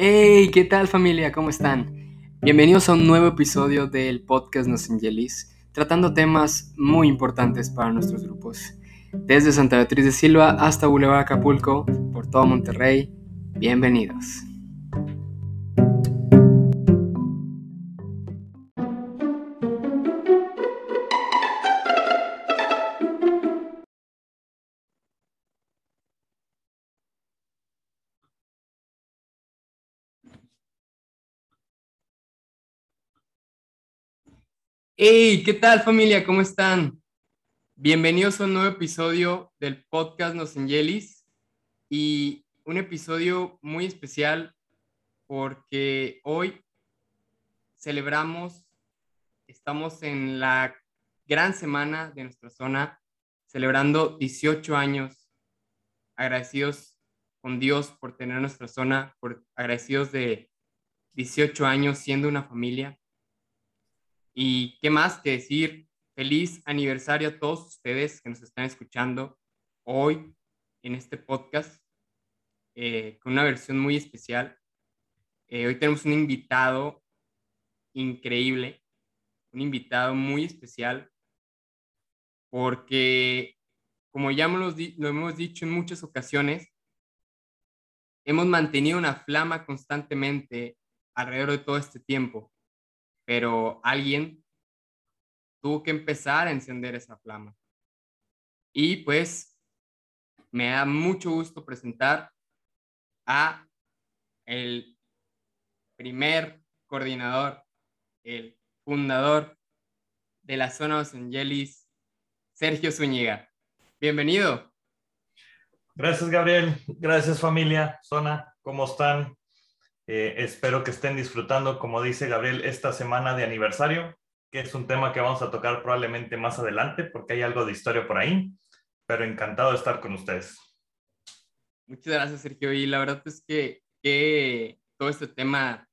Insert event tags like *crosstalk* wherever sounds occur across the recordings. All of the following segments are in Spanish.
Hey, ¿qué tal familia? ¿Cómo están? Bienvenidos a un nuevo episodio del podcast Nos Angelis, tratando temas muy importantes para nuestros grupos. Desde Santa Beatriz de Silva hasta Boulevard Acapulco, por todo Monterrey, bienvenidos. Hey, ¿qué tal familia? ¿Cómo están? Bienvenidos a un nuevo episodio del podcast Nos Angelis y un episodio muy especial porque hoy celebramos, estamos en la gran semana de nuestra zona, celebrando 18 años, agradecidos con Dios por tener nuestra zona, por agradecidos de 18 años siendo una familia y qué más que decir, feliz aniversario a todos ustedes que nos están escuchando hoy en este podcast eh, con una versión muy especial. Eh, hoy tenemos un invitado increíble, un invitado muy especial, porque como ya lo hemos dicho en muchas ocasiones, hemos mantenido una flama constantemente alrededor de todo este tiempo pero alguien tuvo que empezar a encender esa flama. Y pues me da mucho gusto presentar a el primer coordinador, el fundador de la zona Los Angelis, Sergio Zúñiga. Bienvenido. Gracias, Gabriel. Gracias, familia. Zona, ¿cómo están? Eh, espero que estén disfrutando, como dice Gabriel, esta semana de aniversario, que es un tema que vamos a tocar probablemente más adelante, porque hay algo de historia por ahí, pero encantado de estar con ustedes. Muchas gracias, Sergio. Y la verdad es que, que todo este tema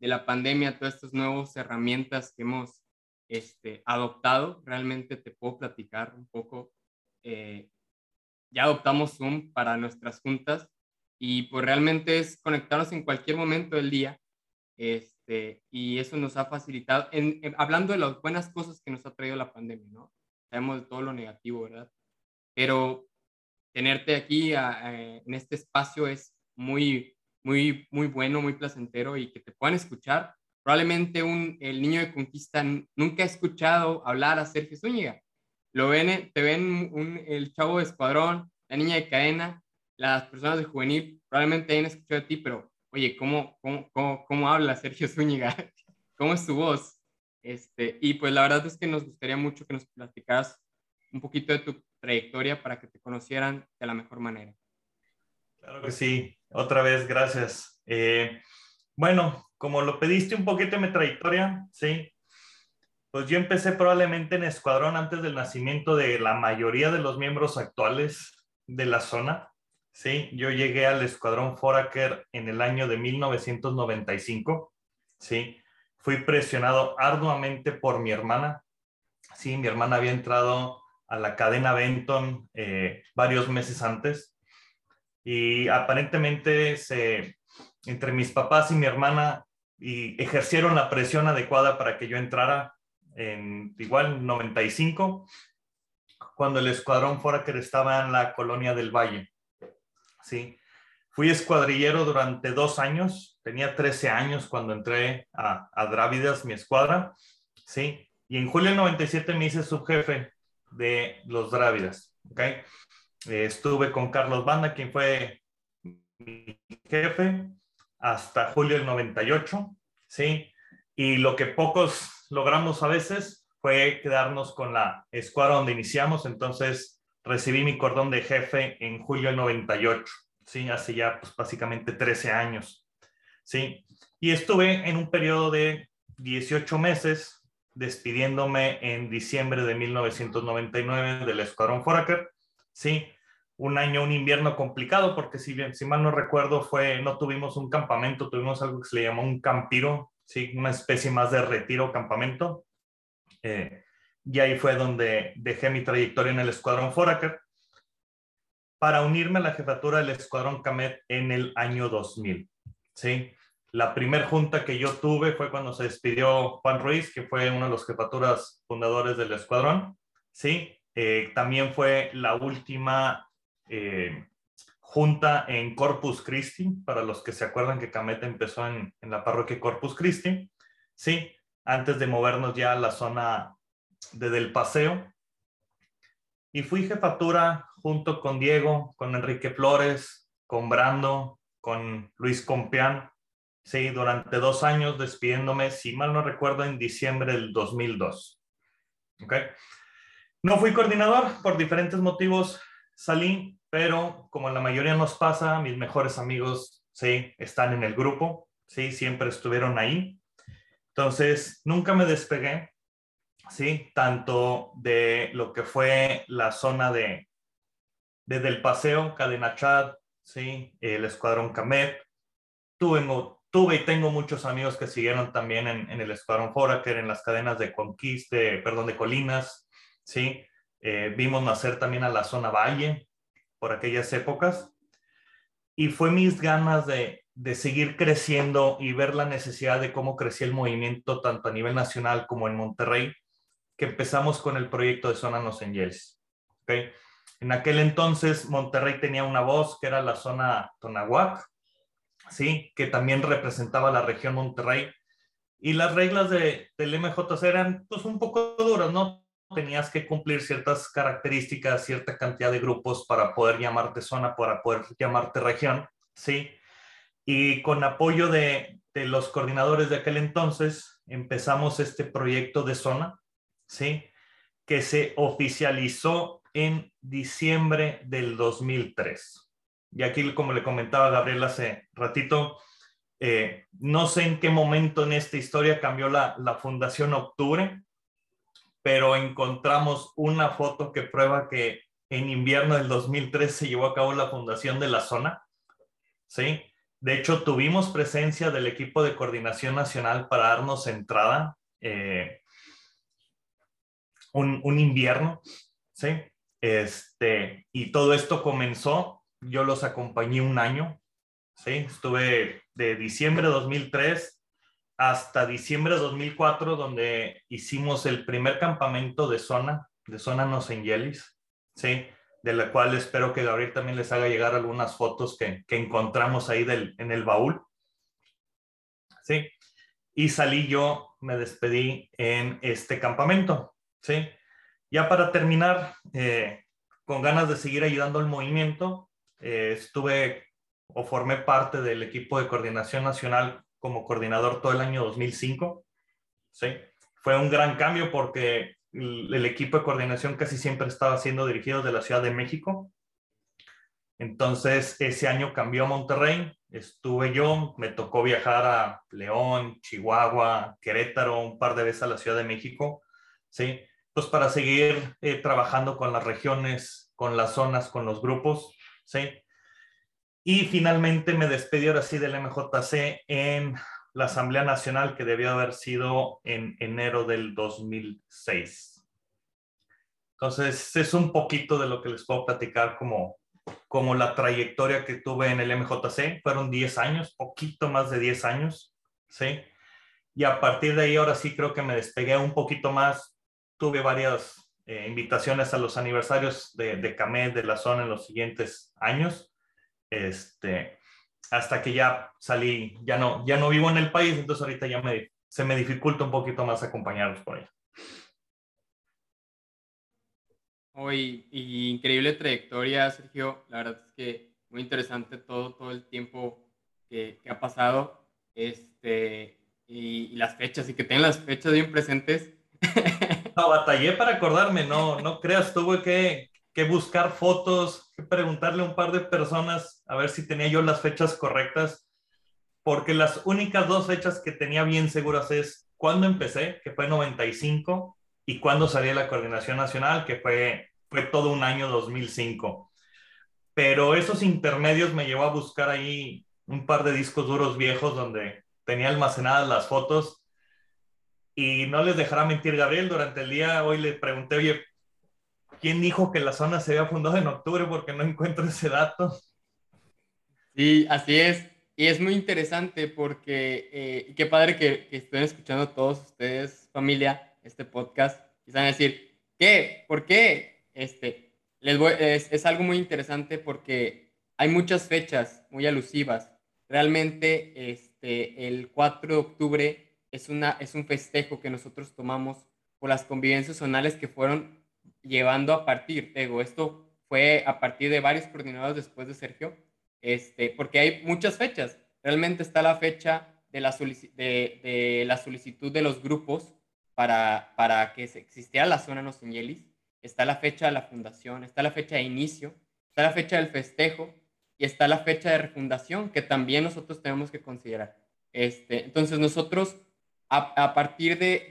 de la pandemia, todas estas nuevas herramientas que hemos este, adoptado, realmente te puedo platicar un poco. Eh, ya adoptamos Zoom para nuestras juntas y pues realmente es conectarnos en cualquier momento del día. Este, y eso nos ha facilitado, hablando de las buenas cosas que nos ha traído la pandemia, ¿no? Sabemos de todo lo negativo, ¿verdad? Pero tenerte aquí en este espacio es muy, muy, muy bueno, muy placentero y que te puedan escuchar. Probablemente un, el niño de conquista nunca ha escuchado hablar a Sergio Zúñiga. Lo ven, te ven un, el chavo de escuadrón, la niña de cadena, las personas de juvenil probablemente hayan escuchado de ti, pero oye, ¿cómo, cómo, cómo, habla Sergio Zúñiga? *laughs* ¿Cómo es su voz? Este, y pues la verdad es que nos gustaría mucho que nos platicaras un poquito de tu trayectoria para que te conocieran de la mejor manera. Claro que sí. Otra vez, gracias. Eh, bueno, como lo pediste un poquito de mi trayectoria, sí. Pues yo empecé probablemente en Escuadrón antes del nacimiento de la mayoría de los miembros actuales de la zona. Sí, yo llegué al Escuadrón Foraker en el año de 1995. Sí, fui presionado arduamente por mi hermana. Sí, mi hermana había entrado a la cadena Benton eh, varios meses antes y aparentemente se, entre mis papás y mi hermana y ejercieron la presión adecuada para que yo entrara en igual 95 cuando el escuadrón Foraker estaba en la colonia del Valle. ¿Sí? Fui escuadrillero durante dos años, tenía 13 años cuando entré a, Drávidas, mi escuadra, ¿sí? Y en julio del 97 me hice subjefe de los Drávidas, ¿ok? Eh, estuve con Carlos Banda, quien fue mi jefe, hasta julio del 98, ¿sí? Y lo que pocos logramos a veces fue quedarnos con la escuadra donde iniciamos, entonces recibí mi cordón de jefe en julio del 98, ¿sí? Hace ya pues, básicamente 13 años, ¿sí? Y estuve en un periodo de 18 meses despidiéndome en diciembre de 1999 del Escuadrón Foraker, ¿sí? Un año, un invierno complicado porque si, bien, si mal no recuerdo fue, no tuvimos un campamento, tuvimos algo que se le llamó un campiro, ¿sí? Una especie más de retiro campamento. Eh, y ahí fue donde dejé mi trayectoria en el Escuadrón Foraker para unirme a la jefatura del Escuadrón Camet en el año 2000. ¿sí? la primer junta que yo tuve fue cuando se despidió Juan Ruiz, que fue uno de los jefaturas fundadores del escuadrón. Sí, eh, también fue la última eh, junta en Corpus Christi, para los que se acuerdan que Cameta empezó en, en, la parroquia Corpus Christi. Sí, antes de movernos ya a la zona de Del Paseo. Y fui jefatura junto con Diego, con Enrique Flores, con Brando, con Luis Compián, Sí, durante dos años despidiéndome, si mal no recuerdo, en diciembre del 2002. ¿Ok? No fui coordinador por diferentes motivos, salí, pero como la mayoría nos pasa, mis mejores amigos, sí, están en el grupo, sí, siempre estuvieron ahí. Entonces, nunca me despegué, sí, tanto de lo que fue la zona de, desde el paseo, Cadena Chad, sí, el Escuadrón Camet, tuve y tengo muchos amigos que siguieron también en, el Escuadrón Foraker, en las cadenas de conquista, perdón, de colinas, ¿sí? Eh, vimos nacer también a la zona Valle por aquellas épocas. Y fue mis ganas de, de seguir creciendo y ver la necesidad de cómo crecía el movimiento tanto a nivel nacional como en Monterrey, que empezamos con el proyecto de Zona Los Angeles. ¿okay? En aquel entonces Monterrey tenía una voz que era la zona Tonahuac, ¿sí? que también representaba la región Monterrey. Y las reglas de, del MJC eran pues un poco duras, ¿no? Tenías que cumplir ciertas características, cierta cantidad de grupos para poder llamarte zona, para poder llamarte región, ¿sí? Y con apoyo de, de los coordinadores de aquel entonces, empezamos este proyecto de zona, ¿sí? Que se oficializó en diciembre del 2003. Y aquí, como le comentaba Gabriel hace ratito, eh, no sé en qué momento en esta historia cambió la, la Fundación Octubre, pero encontramos una foto que prueba que en invierno del 2003 se llevó a cabo la fundación de la zona. ¿sí? De hecho, tuvimos presencia del equipo de coordinación nacional para darnos entrada eh, un, un, invierno. ¿sí? Este, y todo esto comenzó yo los acompañé un año, ¿sí? Estuve de diciembre de 2003 hasta diciembre de 2004, donde hicimos el primer campamento de zona, de zona Nosengelis, ¿sí? De la cual espero que Gabriel también les haga llegar algunas fotos que, que encontramos ahí del, en el baúl, ¿sí? Y salí yo, me despedí en este campamento, ¿sí? Ya para terminar, eh, con ganas de seguir ayudando al movimiento, eh, estuve o formé parte del equipo de coordinación nacional como coordinador todo el año 2005. ¿sí? Fue un gran cambio porque el, el equipo de coordinación casi siempre estaba siendo dirigido de la Ciudad de México. Entonces, ese año cambió a Monterrey, estuve yo, me tocó viajar a León, Chihuahua, Querétaro, un par de veces a la Ciudad de México, ¿sí? Pues para seguir eh, trabajando con las regiones, con las zonas, con los grupos, ¿sí? Y finalmente me despedí ahora sí del MJC en la Asamblea Nacional que debió haber sido en enero del 2006. Entonces, es un poquito de lo que les puedo platicar como, como la trayectoria que tuve en el MJC. Fueron 10 años, poquito más de 10 años, ¿sí? Y a partir de ahí, ahora sí creo que me despegué un poquito más. Tuve varias eh, invitaciones a los aniversarios de, de de la zona en los siguientes años. Este, hasta que ya salí, ya no, ya no vivo en el país, entonces ahorita ya me, se me dificulta un poquito más acompañarlos por allá. Hoy, y increíble trayectoria, Sergio. La verdad es que muy interesante todo, todo el tiempo que, que ha pasado este, y, y, las fechas, y que tengan las fechas bien presentes. *laughs* No, batallé para acordarme, no, no creas, tuve que, que buscar fotos, que preguntarle a un par de personas a ver si tenía yo las fechas correctas, porque las únicas dos fechas que tenía bien seguras es cuando empecé, que fue 95, y cuando salí la coordinación nacional, que fue, fue todo un año 2005. Pero esos intermedios me llevó a buscar ahí un par de discos duros viejos donde tenía almacenadas las fotos y no les dejará mentir Gabriel, durante el día hoy le pregunté, oye, ¿quién dijo que la zona se había fundado en octubre? Porque no encuentro ese dato. Sí, así es. y es muy interesante porque, eh, qué padre que, estén escuchando todos ustedes, familia, este podcast, y van a decir, ¿qué? ¿Por qué? Este, es, es algo muy interesante porque hay muchas fechas muy alusivas. Realmente, este, el 4 de octubre es, una, es un festejo que nosotros tomamos por las convivencias zonales que fueron llevando a partir, digo, esto fue a partir de varios coordinadores después de Sergio, este, porque hay muchas fechas. Realmente está la fecha de la, de, de la solicitud de los grupos para, para que existiera la zona Nocengelis, está la fecha de la fundación, está la fecha de inicio, está la fecha del festejo y está la fecha de refundación que también nosotros tenemos que considerar. Este, entonces nosotros a, partir de,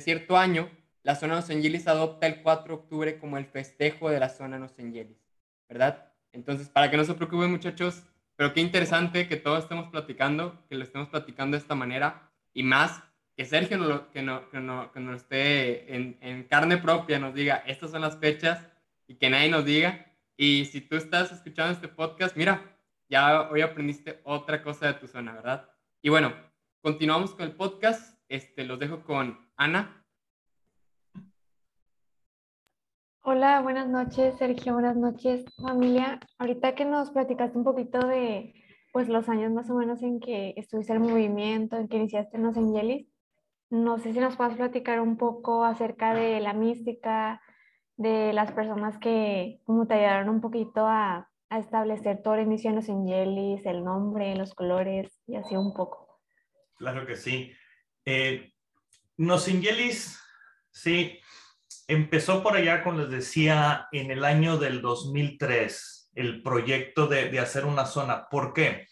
cierto, año, la zona Los Angeles adopta el 4 de octubre como el festejo de la zona Los Angeles, ¿verdad? Entonces, para que no se preocupen muchachos, pero qué interesante que todos estemos platicando, que lo estemos platicando de esta manera y más que Sergio que, no, que, esté en, en, carne propia, nos diga, estas son las fechas y que nadie nos diga. Y si tú estás escuchando este podcast, mira, ya hoy aprendiste otra cosa de tu zona, ¿verdad? Y bueno, continuamos con el podcast. Este, los dejo con Ana. Hola, buenas noches, Sergio. Buenas noches, familia. Ahorita que nos platicaste un poquito de pues los años más o menos en que estuviste el movimiento, en que iniciaste en los Angelis, no sé si nos puedes platicar un poco acerca de la mística, de las personas que como te ayudaron un poquito a a establecer todo el inicio en los Ingelis, el nombre, los colores y así un poco. Claro que sí. Eh, los Ingelis, sí, empezó por allá, como les decía, en el año del 2003, el proyecto de, de hacer una zona. ¿Por qué?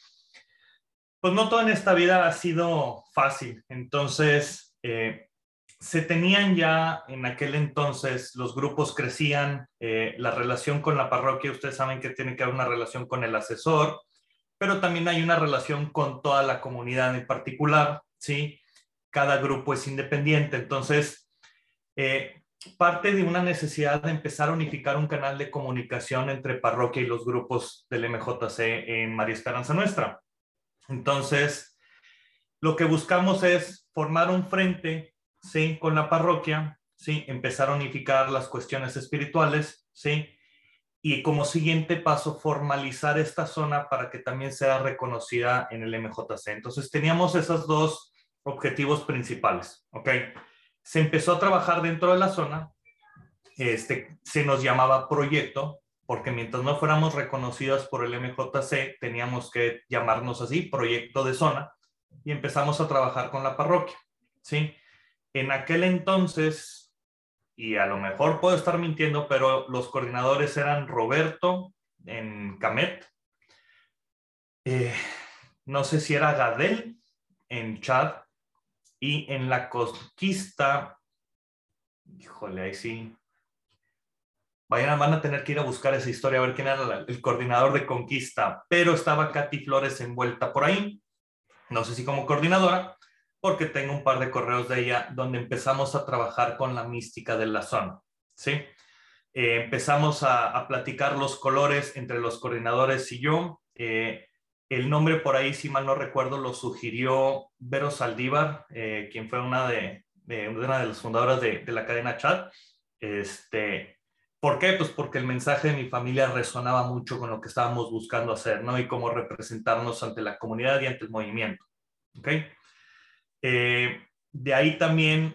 Pues no todo en esta vida ha sido fácil. Entonces, eh, se tenían ya en aquel entonces, los grupos crecían, eh, la relación con la parroquia, ustedes saben que tiene que haber una relación con el asesor, pero también hay una relación con toda la comunidad en particular, ¿sí? Cada grupo es independiente, entonces, eh, parte de una necesidad de empezar a unificar un canal de comunicación entre parroquia y los grupos del MJC en María Esperanza Nuestra. Entonces, lo que buscamos es formar un frente ¿sí? Con la parroquia, ¿sí? Empezar a unificar las cuestiones espirituales, ¿sí? Y como siguiente paso, formalizar esta zona para que también sea reconocida en el MJC. Entonces, teníamos esos dos objetivos principales, ¿ok? Se empezó a trabajar dentro de la zona, este, se nos llamaba proyecto, porque mientras no fuéramos reconocidas por el MJC, teníamos que llamarnos así, proyecto de zona, y empezamos a trabajar con la parroquia, ¿sí? En aquel entonces, y a lo mejor puedo estar mintiendo, pero los coordinadores eran Roberto en Camet, eh, no sé si era Gadel en Chad, y en la conquista, híjole, ahí sí. Vayan, van a tener que ir a buscar esa historia, a ver quién era el coordinador de conquista, pero estaba Katy Flores envuelta por ahí, no sé si como coordinadora, porque tengo un par de correos de ella donde empezamos a trabajar con la mística de la zona, ¿sí? Eh, empezamos a, platicar los colores entre los coordinadores y yo. Eh, el nombre por ahí, si mal no recuerdo, lo sugirió Vero Saldívar, eh, quien fue una de, una de las fundadoras de, de, la cadena Chat. Este, ¿Por qué? Pues porque el mensaje de mi familia resonaba mucho con lo que estábamos buscando hacer, ¿no? Y cómo representarnos ante la comunidad y ante el movimiento. ¿Ok? Eh, de ahí también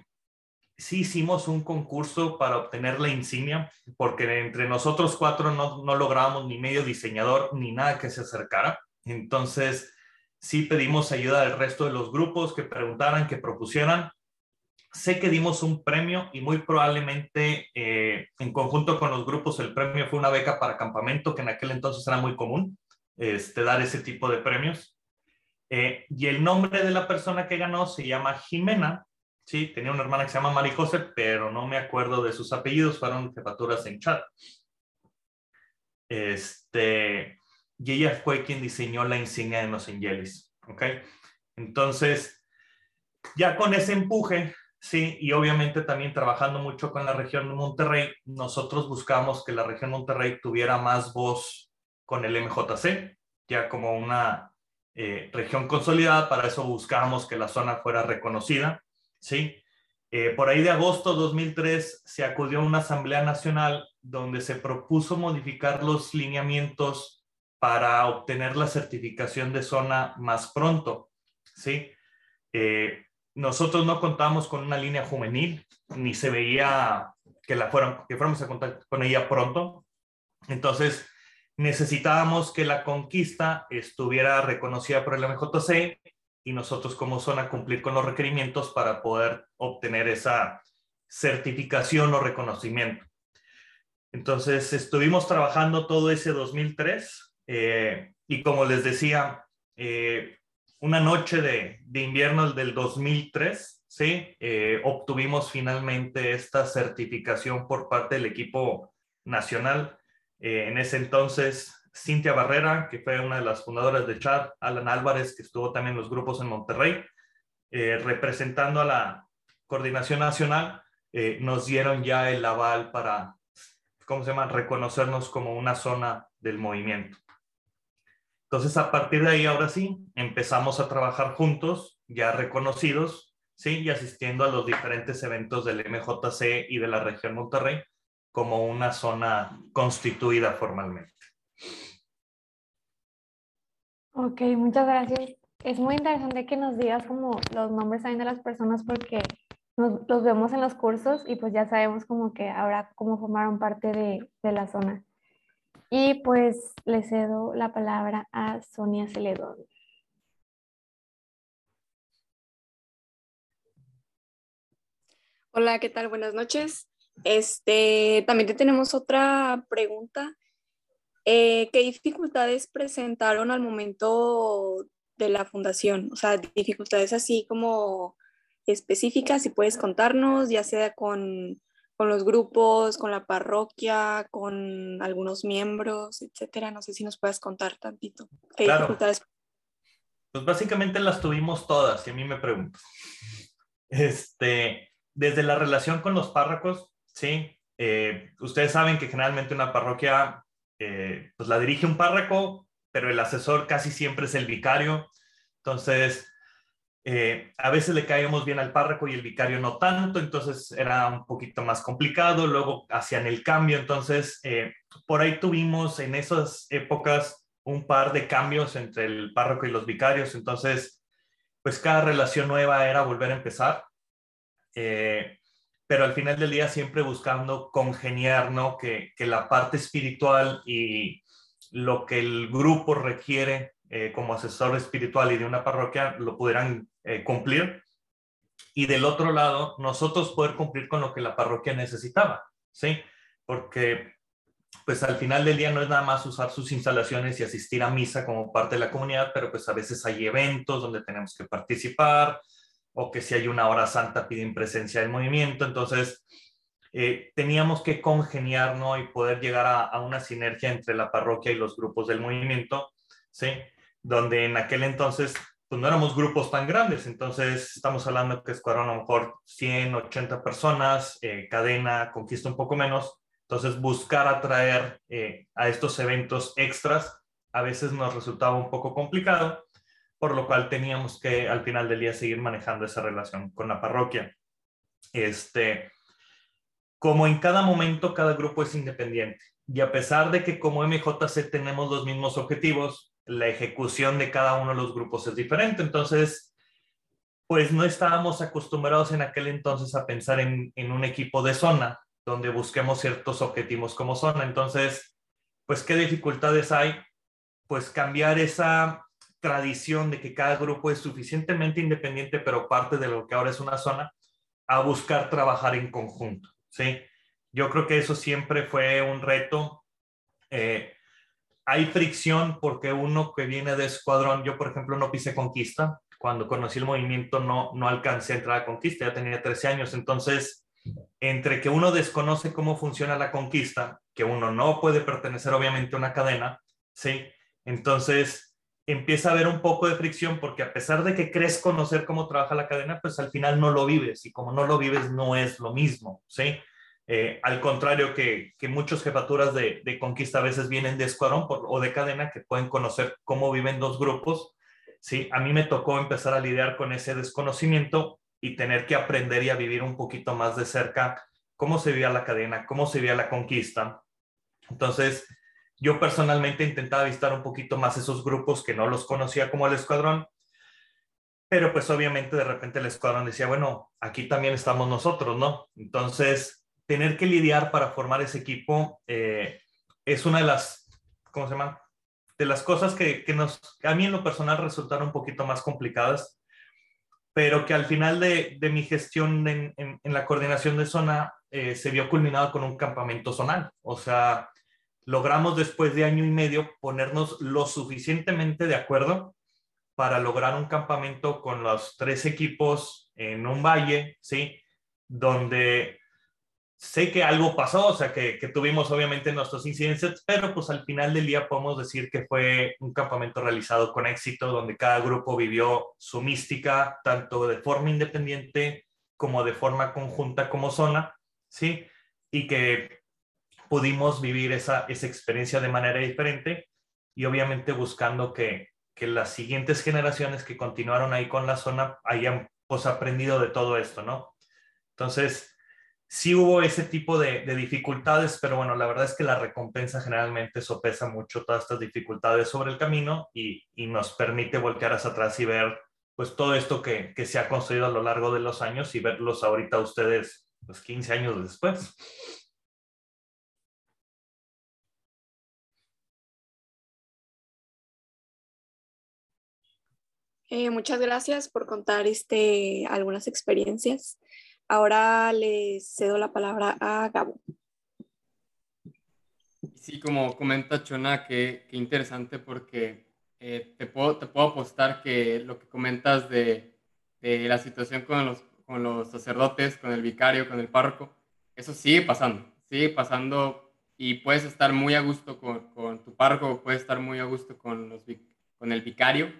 sí hicimos un concurso para obtener la insignia, porque entre nosotros cuatro no, no lográbamos ni medio diseñador ni nada que se acercara. Entonces, sí pedimos ayuda del resto de los grupos que preguntaran, que propusieran. Sé que dimos un premio y muy probablemente eh, en conjunto con los grupos el premio fue una beca para campamento, que en aquel entonces era muy común este, dar ese tipo de premios. Eh, y el nombre de la persona que ganó se llama Jimena. Sí, tenía una hermana que se llama Marijose, pero no me acuerdo de sus apellidos, fueron jefaturas en chat. Este, y ella fue quien diseñó la insignia de los Angelis. ¿Ok? Entonces, ya con ese empuje, sí, y obviamente también trabajando mucho con la región de Monterrey, nosotros buscamos que la región de Monterrey tuviera más voz con el MJC, ya como una eh, región consolidada. Para eso buscábamos que la zona fuera reconocida. ¿sí? Eh, por ahí de agosto de 2003 se acudió a una asamblea nacional donde se propuso modificar los lineamientos para obtener la certificación de zona más pronto. ¿sí? Eh, nosotros no contábamos con una línea juvenil, ni se veía que, la fueron, que fuéramos a contar con ella pronto. Entonces, necesitábamos que la conquista estuviera reconocida por el MJC y nosotros como zona cumplir con los requerimientos para poder obtener esa certificación o reconocimiento. Entonces, estuvimos trabajando todo ese 2003 eh, y como les decía, eh, una noche de, de, invierno del 2003, ¿sí? Eh, obtuvimos finalmente esta certificación por parte del equipo nacional eh, en ese entonces, Cintia Barrera, que fue una de las fundadoras de Chat, Alan Álvarez, que estuvo también en los grupos en Monterrey, eh, representando a la coordinación nacional, eh, nos dieron ya el aval para, ¿cómo se llama?, reconocernos como una zona del movimiento. Entonces, a partir de ahí, ahora sí, empezamos a trabajar juntos, ya reconocidos, ¿sí? Y asistiendo a los diferentes eventos del MJC y de la región Monterrey, como una zona constituida formalmente. Ok, muchas gracias. Es muy interesante que nos digas como los nombres también de las personas porque nos, los vemos en los cursos y pues ya sabemos como que ahora cómo formaron parte de, de la zona. Y pues le cedo la palabra a Sonia Celedón. Hola, ¿qué tal? Buenas noches. Este, también te tenemos otra pregunta. Eh, ¿Qué dificultades presentaron al momento de la fundación? O sea, dificultades así como específicas, si puedes contarnos, ya sea con, con los grupos, con la parroquia, con algunos miembros, etcétera. No sé si nos puedes contar tantito. ¿Qué Claro. dificultades? Pues básicamente las tuvimos todas, si a mí me preguntas. Este, desde la relación con los párrocos, sí. Eh, ustedes saben que generalmente una parroquia, eh, pues la dirige un párroco, pero el asesor casi siempre es el vicario. Entonces, eh, a veces le caíamos bien al párroco y el vicario no tanto, entonces era un poquito más complicado. Luego hacían el cambio, entonces eh, por ahí tuvimos en esas épocas un par de cambios entre el párroco y los vicarios, entonces pues cada relación nueva era volver a empezar. Pero al final del día siempre buscando congeniar, ¿no? Que, que la parte espiritual y lo que el grupo requiere eh, como asesor espiritual y de una parroquia lo pudieran eh, cumplir. Y del otro lado, nosotros poder cumplir con lo que la parroquia necesitaba, ¿sí? Porque pues al final del día no es nada más usar sus instalaciones y asistir a misa como parte de la comunidad, pero pues a veces hay eventos donde tenemos que participar o que si hay una hora santa piden presencia del movimiento. Entonces, eh, teníamos que congeniar ¿no? y poder llegar a, a, una sinergia entre la parroquia y los grupos del movimiento, ¿sí? donde en aquel entonces pues no éramos grupos tan grandes, entonces estamos hablando que Escuadrón a lo mejor 100, 80 personas, eh, cadena, conquista un poco menos, entonces buscar atraer eh, a estos eventos extras a veces nos resultaba un poco complicado, por lo cual teníamos que al final del día seguir manejando esa relación con la parroquia. Este, como en cada momento cada grupo es independiente y a pesar de que como MJC tenemos los mismos objetivos, la ejecución de cada uno de los grupos es diferente. Entonces, pues no estábamos acostumbrados en aquel entonces a pensar en, en, un equipo de zona donde busquemos ciertos objetivos como zona. Entonces, pues, ¿qué dificultades hay? Pues cambiar esa tradición de que cada grupo es suficientemente independiente, pero parte de lo que ahora es una zona, a buscar trabajar en conjunto, ¿sí? Yo creo que eso siempre fue un reto. Eh, hay fricción porque uno que viene de escuadrón, yo por ejemplo no pisé conquista, cuando conocí el movimiento no, no alcancé a entrar a conquista, ya tenía 13 años, entonces entre que uno desconoce cómo funciona la conquista, que uno no puede pertenecer obviamente a una cadena, ¿sí? Entonces empieza a haber un poco de fricción porque a pesar de que crees conocer cómo trabaja la cadena, pues al final no lo vives y como no lo vives no es lo mismo, ¿sí? Eh, al contrario que, que muchas jefaturas de, de, conquista a veces vienen de escuadrón o de cadena que pueden conocer cómo viven dos grupos, ¿sí? A mí me tocó empezar a lidiar con ese desconocimiento y tener que aprender y a vivir un poquito más de cerca cómo se vivía la cadena, cómo se vivía la conquista. Entonces, yo personalmente intentaba visitar un poquito más esos grupos que no los conocía como el escuadrón, pero pues obviamente de repente el escuadrón decía, bueno, aquí también estamos nosotros, ¿no? Entonces, tener que lidiar para formar ese equipo eh, es una de las, ¿cómo se llama? De las cosas que, que, nos, a mí en lo personal resultaron un poquito más complicadas, pero que al final de, de mi gestión en, en, la coordinación de zona eh, se vio culminado con un campamento zonal. O sea, logramos después de año y medio ponernos lo suficientemente de acuerdo para lograr un campamento con los tres equipos en un valle, ¿sí? Donde sé que algo pasó, o sea, que, tuvimos obviamente nuestros incidentes, pero pues al final del día podemos decir que fue un campamento realizado con éxito, donde cada grupo vivió su mística, tanto de forma independiente como de forma conjunta como zona, ¿sí? Y que pudimos vivir esa, esa experiencia de manera diferente y obviamente buscando que, que las siguientes generaciones que continuaron ahí con la zona hayan pues aprendido de todo esto, ¿no? Entonces, sí hubo ese tipo de, de, dificultades, pero bueno, la verdad es que la recompensa generalmente sopesa mucho todas estas dificultades sobre el camino y, y nos permite voltear hacia atrás y ver pues todo esto que, que, se ha construido a lo largo de los años y verlos ahorita ustedes pues 15 años después. Eh, muchas gracias por contar este, algunas experiencias. Ahora le cedo la palabra a Gabo. Sí, como comenta Chona, qué, qué interesante porque eh, te, puedo, te puedo apostar que lo que comentas de, de, la situación con los, con los sacerdotes, con el vicario, con el párroco, eso sigue pasando, sigue pasando y puedes estar muy a gusto con, con tu párroco, puedes estar muy a gusto con, los, con el vicario,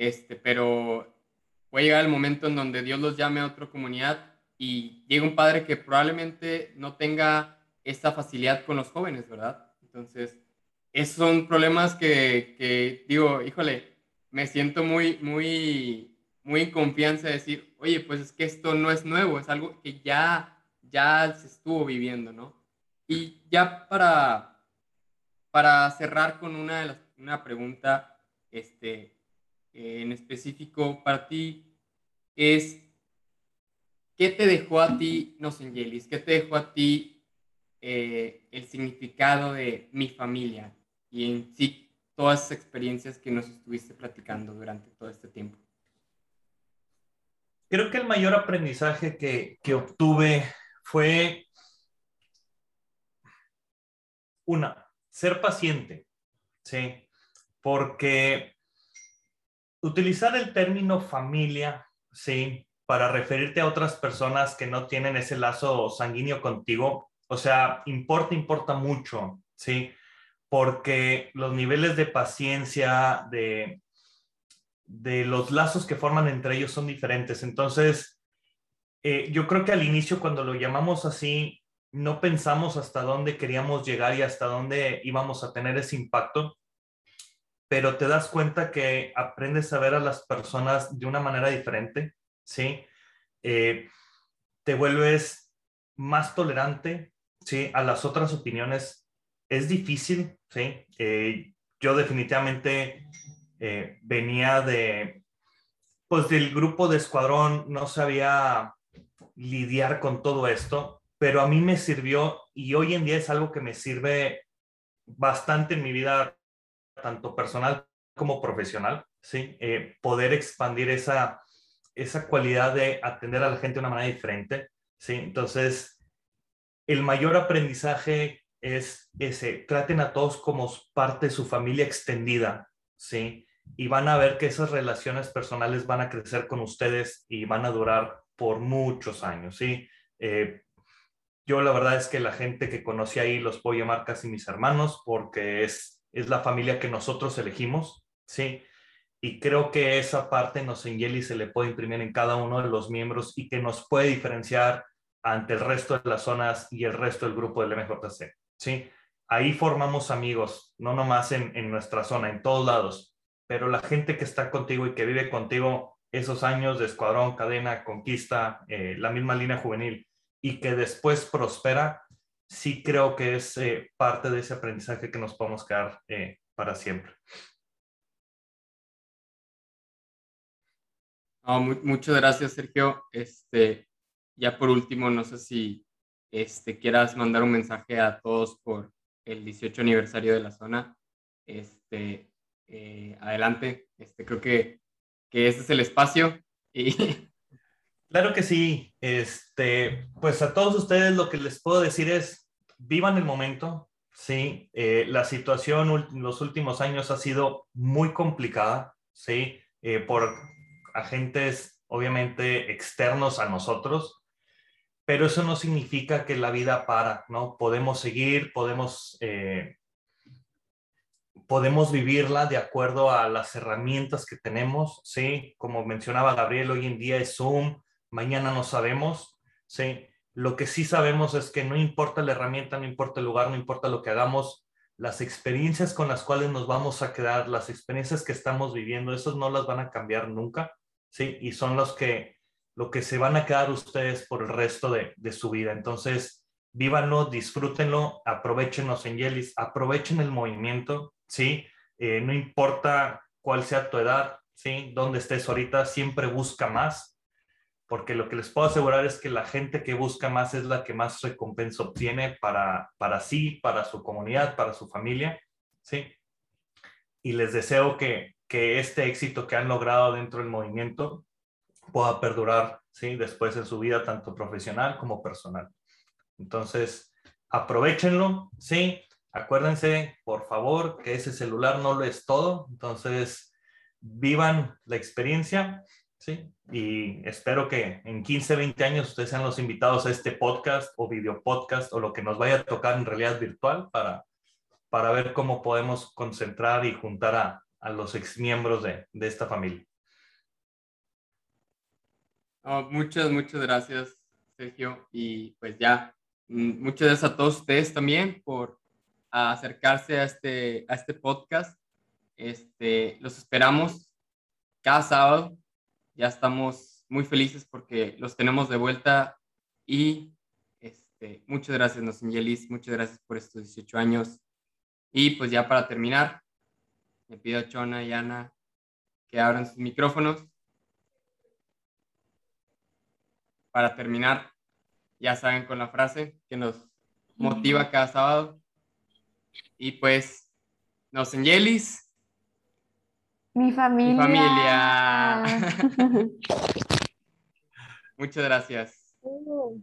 este, pero puede llegar el momento en donde Dios los llame a otra comunidad y llega un padre que probablemente no tenga esta facilidad con los jóvenes, ¿verdad? Entonces, esos son problemas que, digo, híjole, me siento muy, muy, muy en confianza de decir, oye, pues es que esto no es nuevo, es algo que ya, ya se estuvo viviendo, ¿no? Y ya para, para cerrar con una, de las, una pregunta, este, en específico para ti es, ¿qué te dejó a ti Nosengelis? ¿Qué te dejó a ti eh, el significado de mi familia y en sí todas esas experiencias que nos estuviste platicando durante todo este tiempo? Creo que el mayor aprendizaje que, que obtuve fue una, ser paciente, ¿sí? Porque utilizar el término familia, sí, para referirte a otras personas que no tienen ese lazo sanguíneo contigo, o sea, importa, importa mucho, sí, porque los niveles de paciencia, de, de los lazos que forman entre ellos son diferentes. Entonces, eh, yo creo que al inicio, cuando lo llamamos así, no pensamos hasta dónde queríamos llegar y hasta dónde íbamos a tener ese impacto pero te das cuenta que aprendes a ver a las personas de una manera diferente, ¿sí? Eh, te vuelves más tolerante, ¿sí? A las otras opiniones. Es difícil, ¿sí? Eh, yo definitivamente eh, venía de, pues del grupo de escuadrón, no sabía lidiar con todo esto, pero a mí me sirvió y hoy en día es algo que me sirve bastante en mi vida tanto personal como profesional, ¿sí? Eh, poder expandir esa, esa cualidad de atender a la gente de una manera diferente, ¿sí? Entonces, el mayor aprendizaje es ese, traten a todos como parte de su familia extendida, ¿sí? Y van a ver que esas relaciones personales van a crecer con ustedes y van a durar por muchos años, ¿sí? Eh, yo la verdad es que la gente que conocí ahí los puedo llamar casi mis hermanos porque es es la familia que nosotros elegimos, ¿sí? Y creo que esa parte nos en Yeli se le puede imprimir en cada uno de los miembros y que nos puede diferenciar ante el resto de las zonas y el resto del grupo del MJC. ¿sí? Ahí formamos amigos, no nomás en, en nuestra zona, en todos lados, pero la gente que está contigo y que vive contigo esos años de escuadrón, cadena, conquista, eh, la misma línea juvenil y que después prospera, sí creo que es eh, parte de ese aprendizaje que nos podemos quedar eh, para siempre. muchas gracias, Sergio. Este, ya por último, no sé si este, quieras mandar un mensaje a todos por el 18 aniversario de la zona. Este, adelante, este, creo que que este es el espacio. Y... *laughs* Claro que sí. Este, pues a todos ustedes lo que les puedo decir es, vivan el momento. Sí, eh, la situación en los últimos años ha sido muy complicada, sí, eh, por agentes obviamente externos a nosotros, pero eso no significa que la vida para, ¿no? Podemos seguir, podemos eh, podemos vivirla de acuerdo a las herramientas que tenemos, ¿sí? Como mencionaba Gabriel, hoy en día es Zoom, mañana no sabemos, ¿sí? Lo que sí sabemos es que no importa la herramienta, no importa el lugar, no importa lo que hagamos, las experiencias con las cuales nos vamos a quedar, las experiencias que estamos viviendo, esas no las van a cambiar nunca, ¿sí? Y son los que, lo que se van a quedar ustedes por el resto de, su vida. Entonces, vívanlo, disfrútenlo, aprovechenos en Yelis, aprovechen el movimiento, ¿sí? Eh, no importa cuál sea tu edad, ¿sí? Dónde estés ahorita, siempre busca más, porque lo que les puedo asegurar es que la gente que busca más es la que más recompensa obtiene para, para sí, para su comunidad, para su familia, ¿sí? Y les deseo que, que este éxito que han logrado dentro del movimiento pueda perdurar, ¿sí? Después en su vida, tanto profesional como personal. Entonces, aprovechenlo, ¿sí? Acuérdense, por favor, que ese celular no lo es todo. Entonces, vivan la experiencia, ¿sí? Y espero que en 15, 20 años ustedes sean los invitados a este podcast o video podcast o lo que nos vaya a tocar en realidad virtual para, para ver cómo podemos concentrar y juntar a, a los exmiembros de, de esta familia. muchas, muchas gracias, Sergio. Y pues ya, mm, muchas gracias a todos ustedes también por acercarse a este, a este podcast. Este, los esperamos cada sábado. Ya estamos muy felices porque los tenemos de vuelta y este, muchas gracias, Nosingelis, muchas gracias por estos 18 años. Y pues ya para terminar, le pido a Chona y Ana que abran sus micrófonos. Para terminar, ya saben con la frase que nos motiva cada sábado. Y pues, nos en Yelis. Mi familia. Mi familia. *laughs* Muchas gracias. Uh.